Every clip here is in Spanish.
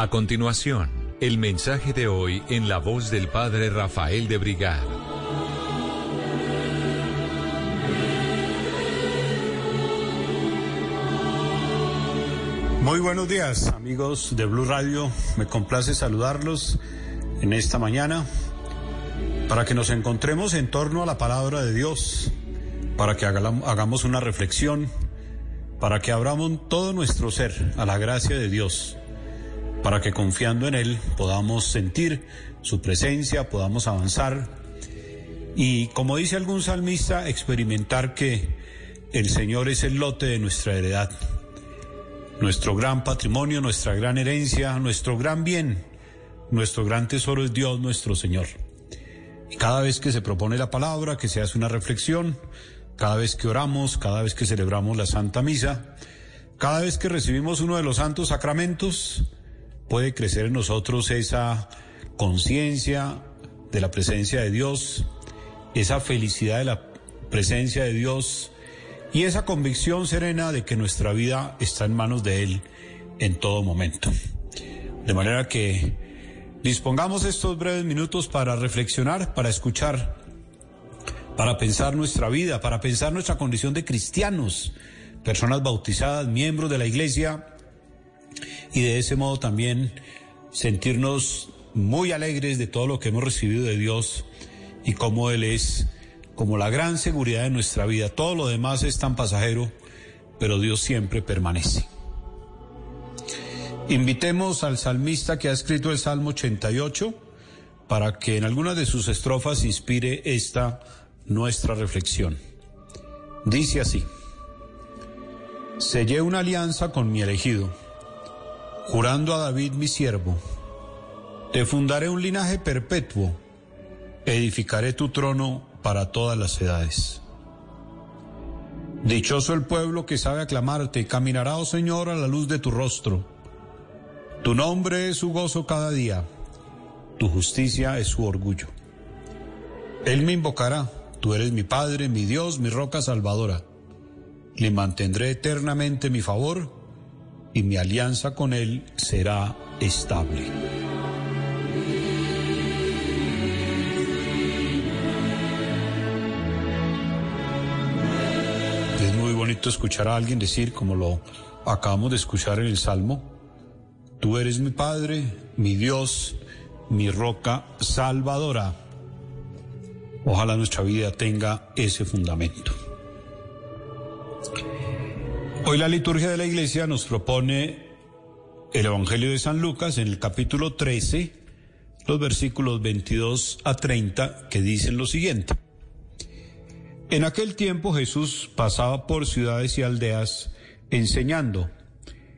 A continuación, el mensaje de hoy en la voz del Padre Rafael de Brigad. Muy buenos días, amigos de Blue Radio. Me complace saludarlos en esta mañana para que nos encontremos en torno a la palabra de Dios, para que hagamos una reflexión, para que abramos todo nuestro ser a la gracia de Dios, para que confiando en Él podamos sentir su presencia, podamos avanzar y, como dice algún salmista, experimentar que el Señor es el lote de nuestra heredad nuestro gran patrimonio, nuestra gran herencia, nuestro gran bien, nuestro gran tesoro es Dios nuestro Señor. Y cada vez que se propone la palabra, que se hace una reflexión, cada vez que oramos, cada vez que celebramos la Santa Misa, cada vez que recibimos uno de los santos sacramentos, puede crecer en nosotros esa conciencia de la presencia de Dios, esa felicidad de la presencia de Dios, y esa convicción serena de que nuestra vida está en manos de Él en todo momento. De manera que dispongamos estos breves minutos para reflexionar, para escuchar, para pensar nuestra vida, para pensar nuestra condición de cristianos, personas bautizadas, miembros de la iglesia, y de ese modo también sentirnos muy alegres de todo lo que hemos recibido de Dios y cómo Él es como la gran seguridad de nuestra vida. Todo lo demás es tan pasajero, pero Dios siempre permanece. Invitemos al salmista que ha escrito el Salmo 88 para que en algunas de sus estrofas inspire esta nuestra reflexión. Dice así, Sellé una alianza con mi elegido, jurando a David mi siervo, te fundaré un linaje perpetuo, edificaré tu trono para todas las edades. Dichoso el pueblo que sabe aclamarte, caminará, oh Señor, a la luz de tu rostro. Tu nombre es su gozo cada día, tu justicia es su orgullo. Él me invocará, tú eres mi Padre, mi Dios, mi roca salvadora. Le mantendré eternamente mi favor y mi alianza con Él será estable. escuchar a alguien decir, como lo acabamos de escuchar en el Salmo, tú eres mi Padre, mi Dios, mi roca salvadora. Ojalá nuestra vida tenga ese fundamento. Hoy la liturgia de la iglesia nos propone el Evangelio de San Lucas en el capítulo 13, los versículos 22 a 30, que dicen lo siguiente. En aquel tiempo Jesús pasaba por ciudades y aldeas enseñando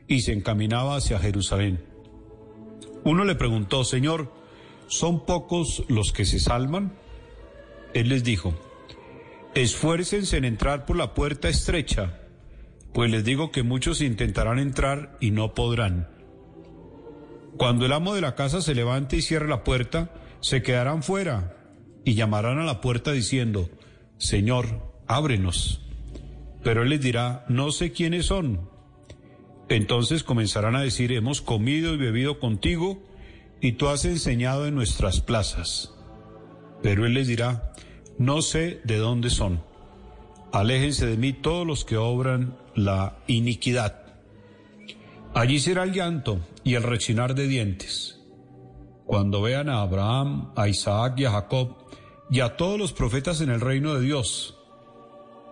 y se encaminaba hacia Jerusalén. Uno le preguntó, Señor, ¿son pocos los que se salvan? Él les dijo, esfuércense en entrar por la puerta estrecha, pues les digo que muchos intentarán entrar y no podrán. Cuando el amo de la casa se levante y cierre la puerta, se quedarán fuera y llamarán a la puerta diciendo, Señor, ábrenos. Pero él les dirá, no sé quiénes son. Entonces comenzarán a decir, hemos comido y bebido contigo y tú has enseñado en nuestras plazas. Pero él les dirá, no sé de dónde son. Aléjense de mí todos los que obran la iniquidad. Allí será el llanto y el rechinar de dientes. Cuando vean a Abraham, a Isaac y a Jacob, y a todos los profetas en el reino de Dios.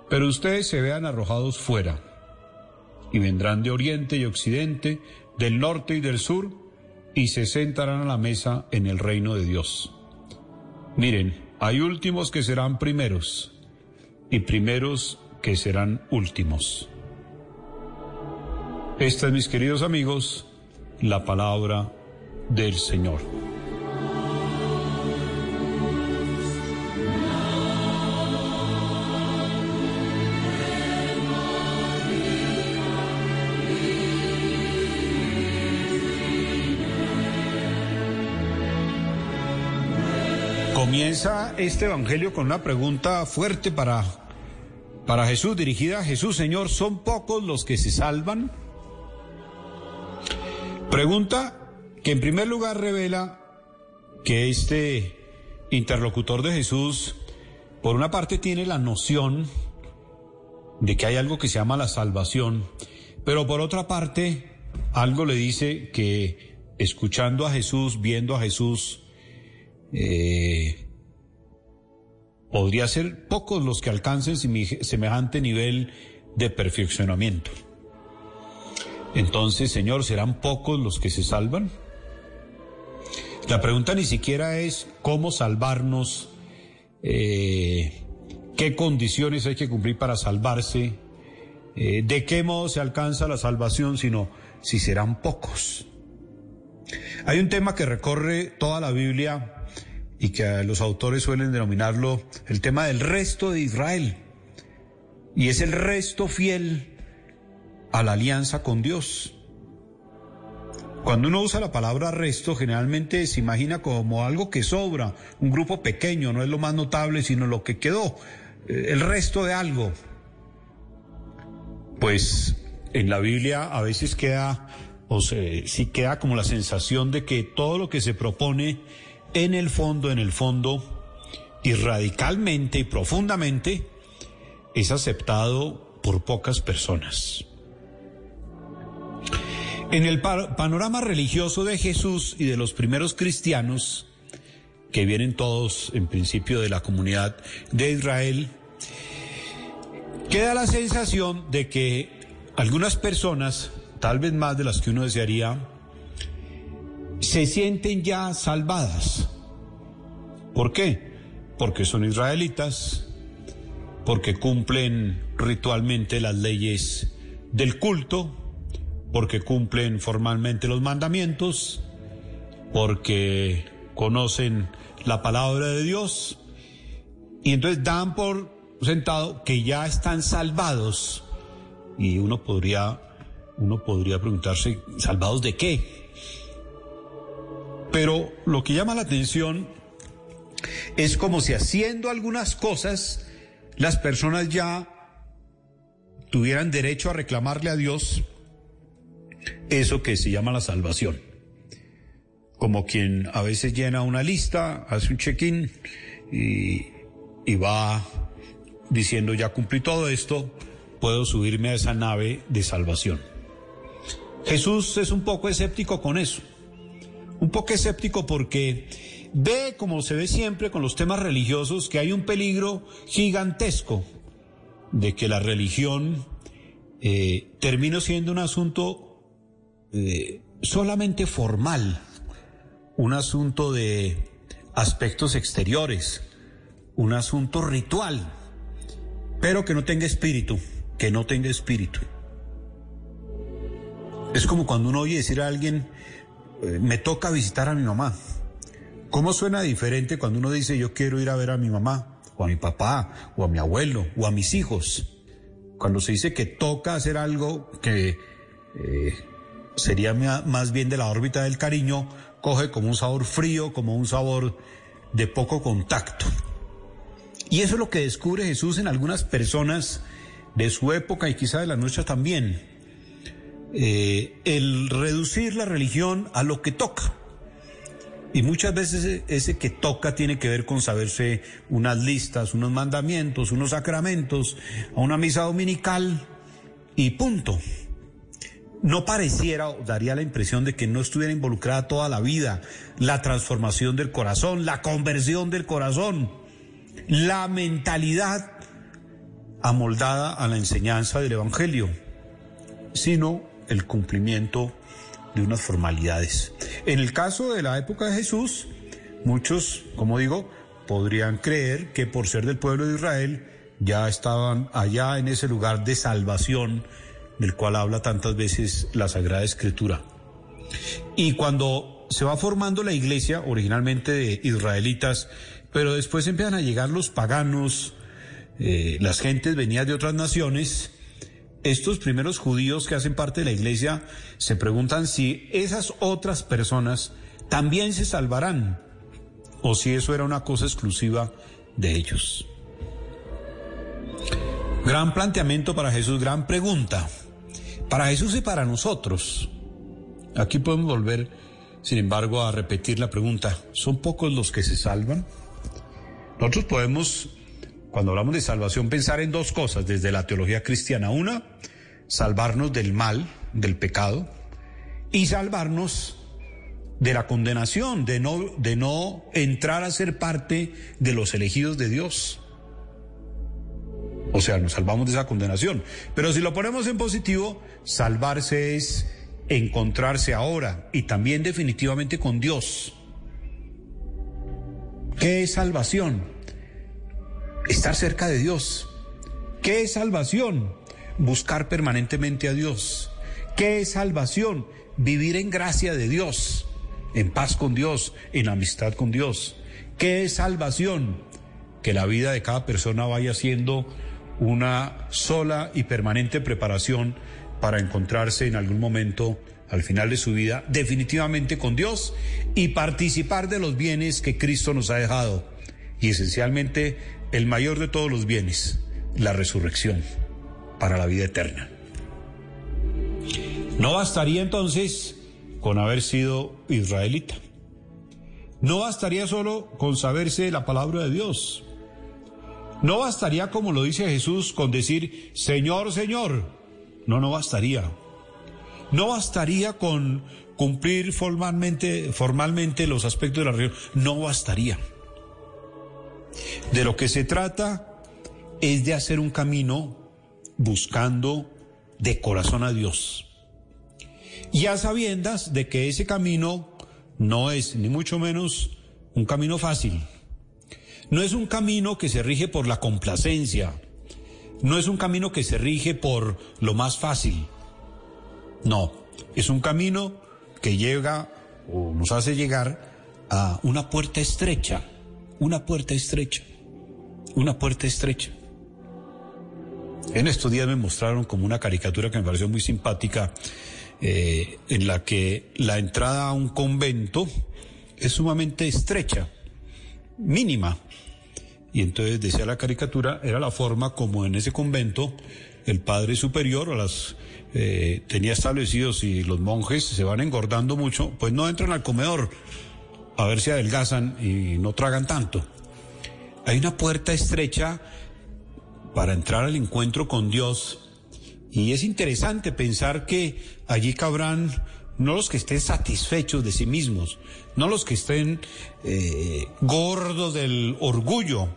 Pero ustedes se vean arrojados fuera, y vendrán de oriente y occidente, del norte y del sur, y se sentarán a la mesa en el reino de Dios. Miren, hay últimos que serán primeros, y primeros que serán últimos. Esta es, mis queridos amigos, la palabra del Señor. Comienza este Evangelio con una pregunta fuerte para, para Jesús, dirigida a Jesús, Señor, ¿son pocos los que se salvan? Pregunta que en primer lugar revela que este interlocutor de Jesús, por una parte tiene la noción de que hay algo que se llama la salvación, pero por otra parte algo le dice que escuchando a Jesús, viendo a Jesús, eh, podría ser pocos los que alcancen semejante nivel de perfeccionamiento. Entonces, Señor, ¿serán pocos los que se salvan? La pregunta ni siquiera es cómo salvarnos, eh, qué condiciones hay que cumplir para salvarse, eh, de qué modo se alcanza la salvación, sino si serán pocos. Hay un tema que recorre toda la Biblia y que los autores suelen denominarlo el tema del resto de Israel. Y es el resto fiel a la alianza con Dios. Cuando uno usa la palabra resto, generalmente se imagina como algo que sobra, un grupo pequeño, no es lo más notable, sino lo que quedó, eh, el resto de algo. Pues en la Biblia a veces queda, o sea, sí queda como la sensación de que todo lo que se propone, en el fondo, en el fondo, y radicalmente y profundamente, es aceptado por pocas personas. En el panorama religioso de Jesús y de los primeros cristianos, que vienen todos en principio de la comunidad de Israel, queda la sensación de que algunas personas, tal vez más de las que uno desearía, se sienten ya salvadas. ¿Por qué? Porque son israelitas, porque cumplen ritualmente las leyes del culto, porque cumplen formalmente los mandamientos, porque conocen la palabra de Dios y entonces dan por sentado que ya están salvados y uno podría uno podría preguntarse salvados de qué. Pero lo que llama la atención es como si haciendo algunas cosas las personas ya tuvieran derecho a reclamarle a Dios eso que se llama la salvación. Como quien a veces llena una lista, hace un check-in y, va diciendo ya cumplí todo esto, puedo subirme a esa nave de salvación. Jesús es un poco escéptico con eso. Un poco escéptico porque ve, como se ve siempre con los temas religiosos, que hay un peligro gigantesco de que la religión eh, termine siendo un asunto eh, solamente formal, un asunto de aspectos exteriores, un asunto ritual, pero que no tenga espíritu, que no tenga espíritu. Es como cuando uno oye decir a alguien, eh, me toca visitar a mi mamá. ¿Cómo suena diferente cuando uno dice yo quiero ir a ver a mi mamá, o a mi papá, o a mi abuelo, o a mis hijos? Cuando se dice que toca hacer algo que eh, sería más bien de la órbita del cariño, coge como un sabor frío, como un sabor de poco contacto. Y eso es lo que descubre Jesús en algunas personas de su época y quizá de la nuestra también. Eh, el reducir la religión a lo que toca. Y muchas veces ese que toca tiene que ver con saberse unas listas, unos mandamientos, unos sacramentos, a una misa dominical y punto no pareciera o daría la impresión de que no estuviera involucrada toda la vida la transformación del corazón, la conversión del corazón, la mentalidad amoldada a la enseñanza del Evangelio, sino el cumplimiento de unas formalidades. En el caso de la época de Jesús, muchos, como digo, podrían creer que por ser del pueblo de Israel ya estaban allá en ese lugar de salvación del cual habla tantas veces la Sagrada Escritura. Y cuando se va formando la iglesia, originalmente de israelitas, pero después empiezan a llegar los paganos, eh, las gentes venían de otras naciones, estos primeros judíos que hacen parte de la iglesia se preguntan si esas otras personas también se salvarán o si eso era una cosa exclusiva de ellos. Gran planteamiento para Jesús, gran pregunta. Para Jesús y para nosotros. Aquí podemos volver sin embargo, a repetir la pregunta, ¿son pocos los que se salvan? Nosotros podemos, cuando hablamos de salvación, pensar en dos cosas desde la teología cristiana. Una, salvarnos del mal, del pecado, y salvarnos de la condenación, de no, de no entrar a ser parte de los elegidos de Dios. O sea, nos salvamos de esa condenación. Pero si lo ponemos en positivo, salvarse es encontrarse ahora y también definitivamente con Dios. ¿Qué es salvación? Estar cerca de Dios. ¿Qué es salvación? Buscar permanentemente a Dios. ¿Qué es salvación? Vivir en gracia de Dios, en paz con Dios, en amistad con Dios. ¿Qué es salvación? Que la vida de cada persona vaya siendo una sola y permanente preparación para encontrarse en algún momento al final de su vida definitivamente con Dios y participar de los bienes que Cristo nos ha dejado. Y esencialmente el mayor de todos los bienes, la resurrección para la vida eterna. No bastaría entonces con haber sido israelita. No bastaría solo con saberse la palabra de Dios. No bastaría, como lo dice Jesús, con decir, Señor, Señor. No, no bastaría. No bastaría con cumplir formalmente, formalmente los aspectos de la religión. No bastaría. De lo que se trata es de hacer un camino buscando de corazón a Dios. Y a sabiendas de que ese camino no es ni mucho menos un camino fácil. No es un camino que se rige por la complacencia, no es un camino que se rige por lo más fácil. No, es un camino que llega o nos hace llegar a una puerta estrecha, una puerta estrecha, una puerta estrecha. En estos días me mostraron como una caricatura que me pareció muy simpática, eh, en la que la entrada a un convento es sumamente estrecha, mínima, y entonces decía la caricatura, era la forma como en ese convento el padre superior las eh, tenía establecidos y los monjes se van engordando mucho, pues no entran al comedor a ver si adelgazan y no tragan tanto. Hay una puerta estrecha para entrar al encuentro con Dios y es interesante pensar que allí cabrán no los que estén satisfechos de sí mismos, no los que estén eh, gordos del orgullo,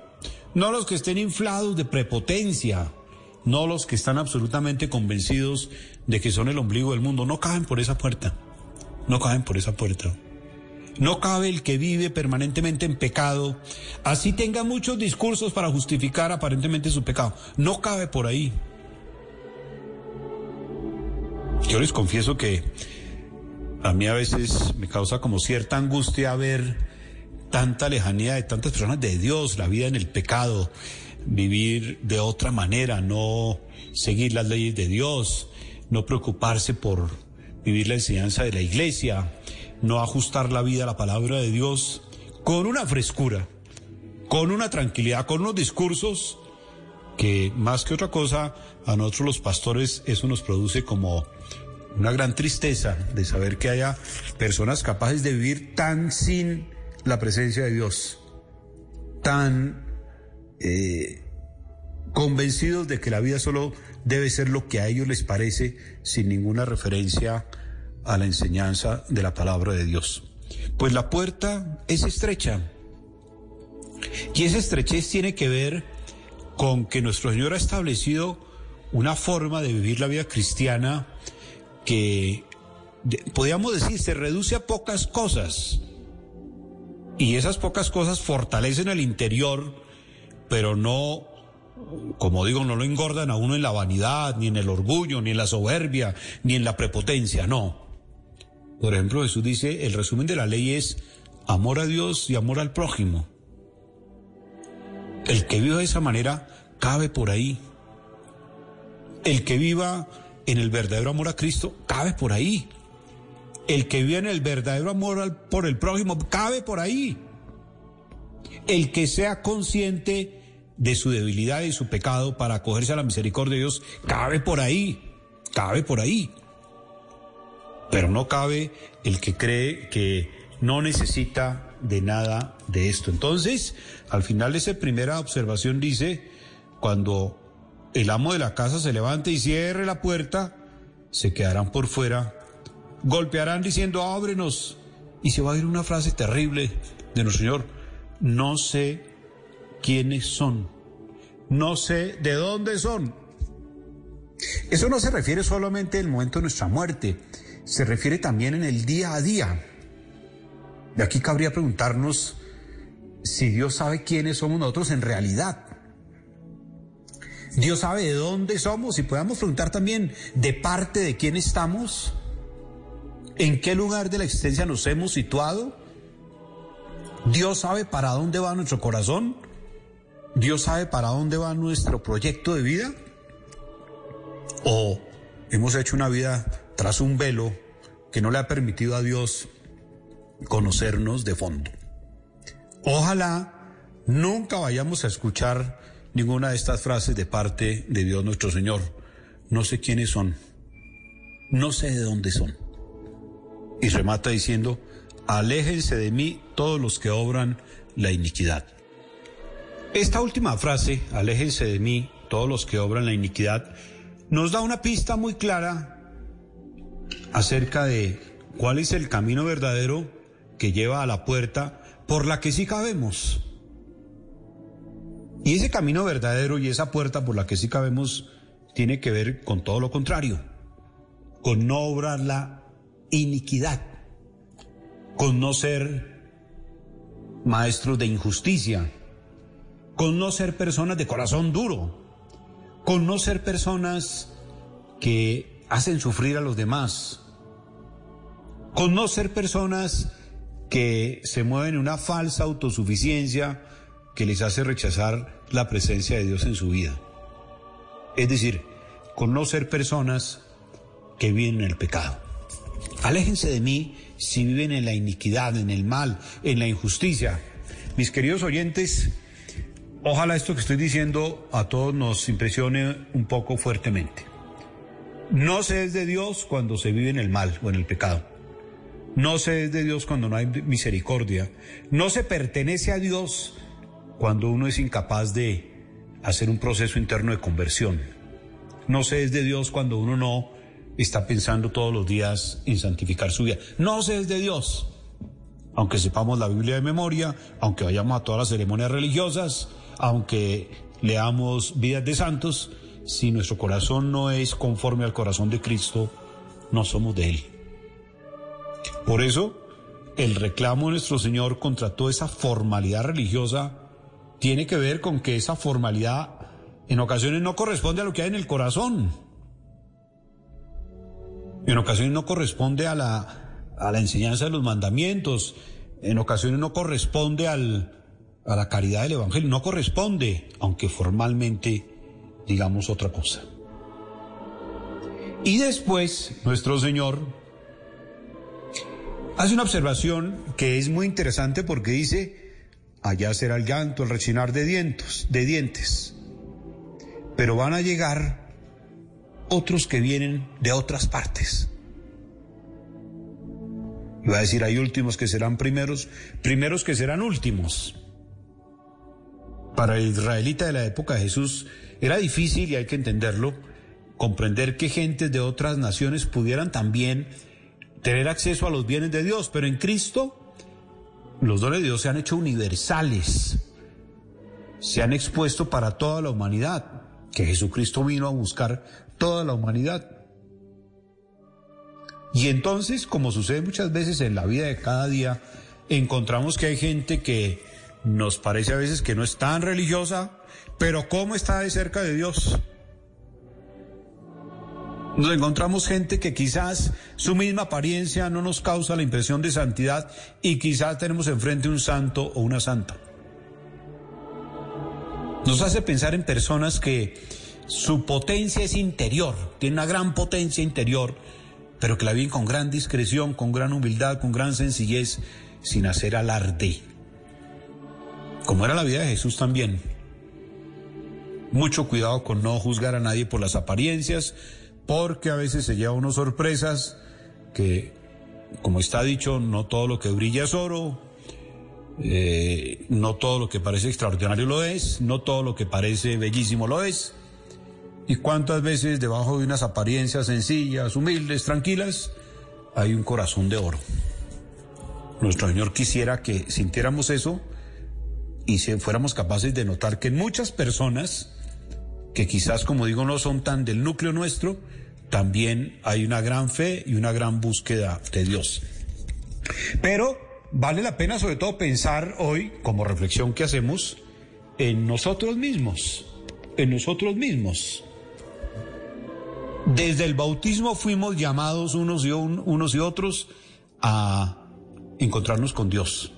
no los que estén inflados de prepotencia, no los que están absolutamente convencidos de que son el ombligo del mundo, no caben por esa puerta, no caben por esa puerta. No cabe el que vive permanentemente en pecado, así tenga muchos discursos para justificar aparentemente su pecado. No cabe por ahí. Yo les confieso que a mí a veces me causa como cierta angustia ver tanta lejanía de tantas personas de Dios, la vida en el pecado, vivir de otra manera, no seguir las leyes de Dios, no preocuparse por vivir la enseñanza de la iglesia, no ajustar la vida a la palabra de Dios con una frescura, con una tranquilidad, con unos discursos que más que otra cosa a nosotros los pastores eso nos produce como una gran tristeza de saber que haya personas capaces de vivir tan sin la presencia de Dios, tan eh, convencidos de que la vida solo debe ser lo que a ellos les parece, sin ninguna referencia a la enseñanza de la palabra de Dios. Pues la puerta es estrecha. Y esa estrechez tiene que ver con que nuestro Señor ha establecido una forma de vivir la vida cristiana que, podríamos decir, se reduce a pocas cosas y esas pocas cosas fortalecen el interior, pero no, como digo, no lo engordan a uno en la vanidad, ni en el orgullo, ni en la soberbia, ni en la prepotencia, no. Por ejemplo, Jesús dice, el resumen de la ley es amor a Dios y amor al prójimo. El que viva de esa manera cabe por ahí. El que viva en el verdadero amor a Cristo cabe por ahí. El que vive en el verdadero amor por el prójimo cabe por ahí. El que sea consciente de su debilidad y su pecado para acogerse a la misericordia de Dios cabe por ahí. Cabe por ahí. Pero no cabe el que cree que no necesita de nada de esto. Entonces, al final de esa primera observación dice, cuando el amo de la casa se levante y cierre la puerta, se quedarán por fuera, golpearán diciendo, ábrenos, y se va a oír una frase terrible de nuestro Señor, no sé quiénes son, no sé de dónde son. Eso no se refiere solamente al momento de nuestra muerte, se refiere también en el día a día. De aquí cabría preguntarnos si Dios sabe quiénes somos nosotros en realidad. Dios sabe de dónde somos y podemos preguntar también de parte de quién estamos, en qué lugar de la existencia nos hemos situado. Dios sabe para dónde va nuestro corazón. Dios sabe para dónde va nuestro proyecto de vida. O hemos hecho una vida tras un velo que no le ha permitido a Dios conocernos de fondo. Ojalá nunca vayamos a escuchar ninguna de estas frases de parte de Dios nuestro Señor. No sé quiénes son, no sé de dónde son. Y remata diciendo, aléjense de mí todos los que obran la iniquidad. Esta última frase, aléjense de mí todos los que obran la iniquidad, nos da una pista muy clara acerca de cuál es el camino verdadero que lleva a la puerta por la que sí cabemos. Y ese camino verdadero y esa puerta por la que sí cabemos tiene que ver con todo lo contrario, con no obrar la iniquidad, con no ser maestros de injusticia, con no ser personas de corazón duro, con no ser personas que hacen sufrir a los demás, con no ser personas que se mueven en una falsa autosuficiencia que les hace rechazar la presencia de Dios en su vida. Es decir, con no ser personas que viven en el pecado. Aléjense de mí si viven en la iniquidad, en el mal, en la injusticia. Mis queridos oyentes, ojalá esto que estoy diciendo a todos nos impresione un poco fuertemente. No se es de Dios cuando se vive en el mal o en el pecado. No se es de Dios cuando no hay misericordia. No se pertenece a Dios cuando uno es incapaz de hacer un proceso interno de conversión. No se es de Dios cuando uno no está pensando todos los días en santificar su vida. No se es de Dios. Aunque sepamos la Biblia de memoria, aunque vayamos a todas las ceremonias religiosas, aunque leamos vidas de santos, si nuestro corazón no es conforme al corazón de Cristo, no somos de Él. Por eso, el reclamo de nuestro Señor contra toda esa formalidad religiosa tiene que ver con que esa formalidad en ocasiones no corresponde a lo que hay en el corazón. En ocasiones no corresponde a la, a la enseñanza de los mandamientos. En ocasiones no corresponde al, a la caridad del Evangelio. No corresponde, aunque formalmente digamos otra cosa. Y después, nuestro Señor hace una observación que es muy interesante porque dice, allá será el llanto, el rechinar de dientes, de dientes. Pero van a llegar otros que vienen de otras partes. Y va a decir, hay últimos que serán primeros, primeros que serán últimos. Para el israelita de la época de Jesús era difícil, y hay que entenderlo, comprender que gentes de otras naciones pudieran también tener acceso a los bienes de Dios, pero en Cristo los dones de Dios se han hecho universales, se han expuesto para toda la humanidad, que Jesucristo vino a buscar toda la humanidad. Y entonces, como sucede muchas veces en la vida de cada día, encontramos que hay gente que nos parece a veces que no es tan religiosa, pero ¿cómo está de cerca de Dios? Nos encontramos gente que quizás su misma apariencia no nos causa la impresión de santidad y quizás tenemos enfrente un santo o una santa. Nos hace pensar en personas que su potencia es interior, tiene una gran potencia interior, pero que la viven con gran discreción, con gran humildad, con gran sencillez, sin hacer alarde. Como era la vida de Jesús también. Mucho cuidado con no juzgar a nadie por las apariencias, porque a veces se lleva unas sorpresas que, como está dicho, no todo lo que brilla es oro, eh, no todo lo que parece extraordinario lo es, no todo lo que parece bellísimo lo es. ¿Y cuántas veces debajo de unas apariencias sencillas, humildes, tranquilas, hay un corazón de oro? Nuestro Señor quisiera que sintiéramos eso y si fuéramos capaces de notar que muchas personas, que quizás como digo no son tan del núcleo nuestro, también hay una gran fe y una gran búsqueda de Dios. Pero vale la pena sobre todo pensar hoy, como reflexión que hacemos, en nosotros mismos, en nosotros mismos. Desde el bautismo fuimos llamados unos y, unos y otros a encontrarnos con Dios.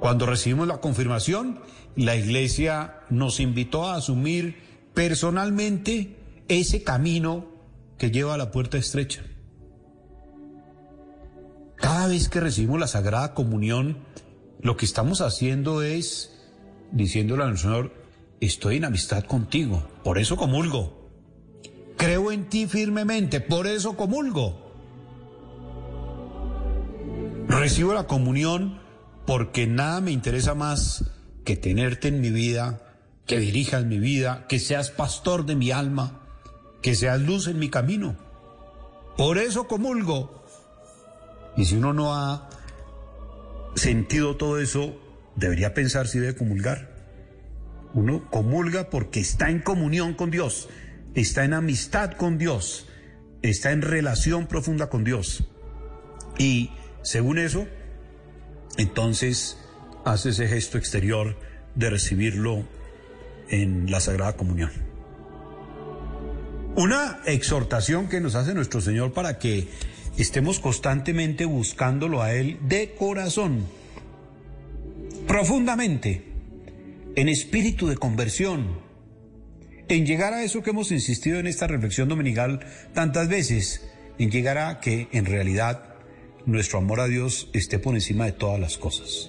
Cuando recibimos la confirmación, la iglesia nos invitó a asumir personalmente ese camino que lleva a la puerta estrecha. Cada vez que recibimos la Sagrada Comunión, lo que estamos haciendo es diciéndole al Señor, estoy en amistad contigo, por eso comulgo. Creo en ti firmemente, por eso comulgo. Recibo la comunión porque nada me interesa más que tenerte en mi vida, que dirijas mi vida, que seas pastor de mi alma, que seas luz en mi camino. Por eso comulgo. Y si uno no ha sentido todo eso, debería pensar si debe comulgar. Uno comulga porque está en comunión con Dios, está en amistad con Dios, está en relación profunda con Dios. Y según eso, entonces hace ese gesto exterior de recibirlo en la Sagrada Comunión. Una exhortación que nos hace nuestro Señor para que estemos constantemente buscándolo a Él de corazón, profundamente, en espíritu de conversión, en llegar a eso que hemos insistido en esta reflexión dominical tantas veces, en llegar a que en realidad nuestro amor a Dios esté por encima de todas las cosas.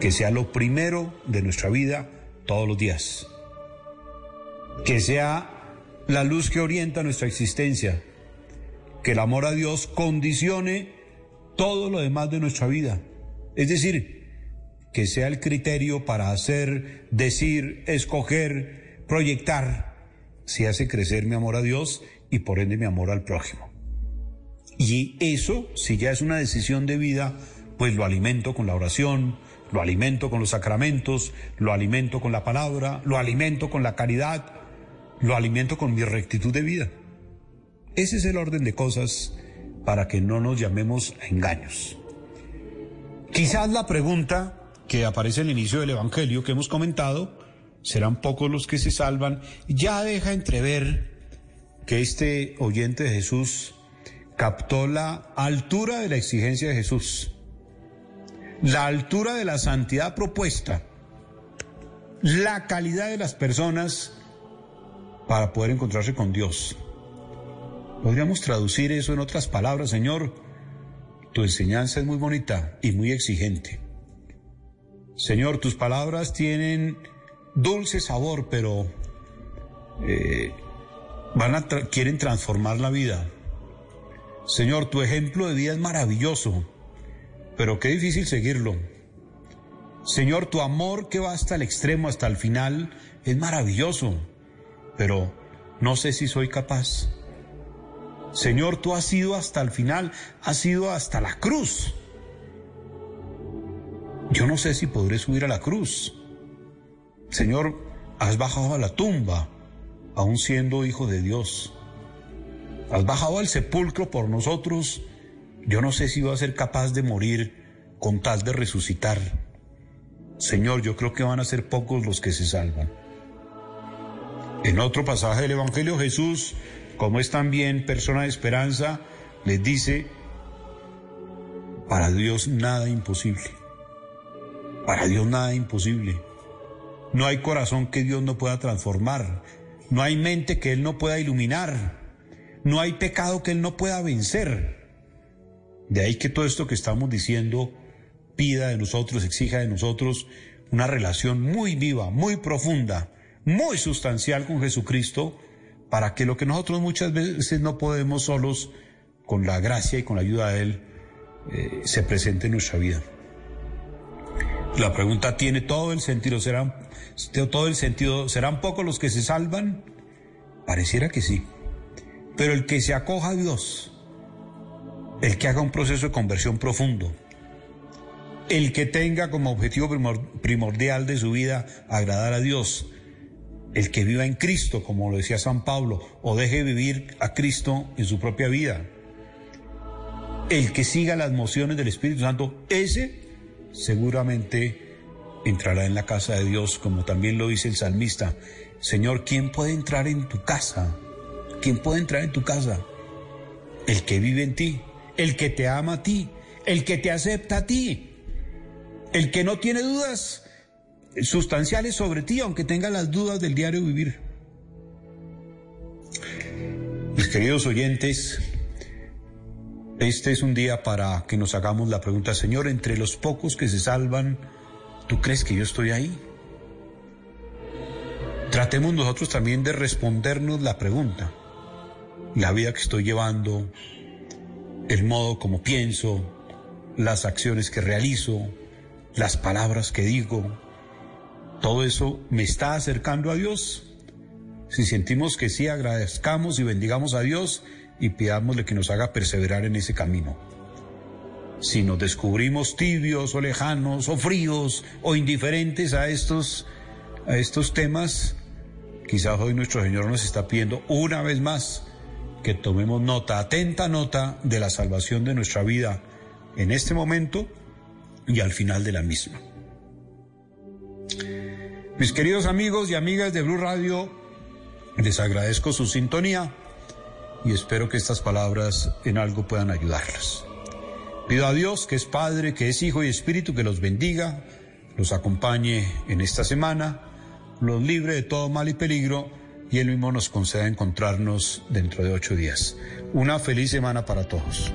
Que sea lo primero de nuestra vida todos los días. Que sea la luz que orienta nuestra existencia. Que el amor a Dios condicione todo lo demás de nuestra vida. Es decir, que sea el criterio para hacer, decir, escoger, proyectar, si hace crecer mi amor a Dios y por ende mi amor al prójimo. Y eso, si ya es una decisión de vida, pues lo alimento con la oración, lo alimento con los sacramentos, lo alimento con la palabra, lo alimento con la caridad, lo alimento con mi rectitud de vida. Ese es el orden de cosas para que no nos llamemos a engaños. Quizás la pregunta que aparece al inicio del Evangelio que hemos comentado, serán pocos los que se salvan, ya deja entrever que este oyente de Jesús captó la altura de la exigencia de Jesús, la altura de la santidad propuesta, la calidad de las personas para poder encontrarse con Dios. Podríamos traducir eso en otras palabras, Señor. Tu enseñanza es muy bonita y muy exigente. Señor, tus palabras tienen dulce sabor, pero eh, van a quieren transformar la vida. Señor, tu ejemplo de vida es maravilloso, pero qué difícil seguirlo. Señor, tu amor que va hasta el extremo, hasta el final, es maravilloso, pero no sé si soy capaz. Señor, tú has ido hasta el final, has ido hasta la cruz. Yo no sé si podré subir a la cruz. Señor, has bajado a la tumba, aún siendo hijo de Dios has bajado al sepulcro por nosotros, yo no sé si va a ser capaz de morir con tal de resucitar. Señor, yo creo que van a ser pocos los que se salvan. En otro pasaje del Evangelio Jesús, como es también persona de esperanza, les dice, para Dios nada imposible. Para Dios nada imposible. No hay corazón que Dios no pueda transformar. No hay mente que Él no pueda iluminar. No hay pecado que Él no pueda vencer. De ahí que todo esto que estamos diciendo pida de nosotros, exija de nosotros una relación muy viva, muy profunda, muy sustancial con Jesucristo, para que lo que nosotros muchas veces no podemos solos, con la gracia y con la ayuda de Él, eh, se presente en nuestra vida. La pregunta tiene todo el sentido, ¿serán, todo el sentido, ¿serán pocos los que se salvan? Pareciera que sí. Pero el que se acoja a Dios, el que haga un proceso de conversión profundo, el que tenga como objetivo primordial de su vida agradar a Dios, el que viva en Cristo, como lo decía San Pablo, o deje vivir a Cristo en su propia vida, el que siga las mociones del Espíritu Santo, ese seguramente entrará en la casa de Dios, como también lo dice el salmista. Señor, ¿quién puede entrar en tu casa? ¿Quién puede entrar en tu casa? El que vive en ti, el que te ama a ti, el que te acepta a ti, el que no tiene dudas sustanciales sobre ti, aunque tenga las dudas del diario vivir. Mis queridos oyentes, este es un día para que nos hagamos la pregunta, Señor, entre los pocos que se salvan, ¿tú crees que yo estoy ahí? Tratemos nosotros también de respondernos la pregunta. La vida que estoy llevando, el modo como pienso, las acciones que realizo, las palabras que digo, todo eso me está acercando a Dios. Si sentimos que sí, agradezcamos y bendigamos a Dios y pidámosle que nos haga perseverar en ese camino. Si nos descubrimos tibios o lejanos o fríos o indiferentes a estos, a estos temas, quizás hoy nuestro Señor nos está pidiendo una vez más que tomemos nota, atenta nota de la salvación de nuestra vida en este momento y al final de la misma. Mis queridos amigos y amigas de Blue Radio, les agradezco su sintonía y espero que estas palabras en algo puedan ayudarlas. Pido a Dios, que es Padre, que es Hijo y Espíritu, que los bendiga, los acompañe en esta semana, los libre de todo mal y peligro y Él mismo nos conceda encontrarnos dentro de ocho días. Una feliz semana para todos.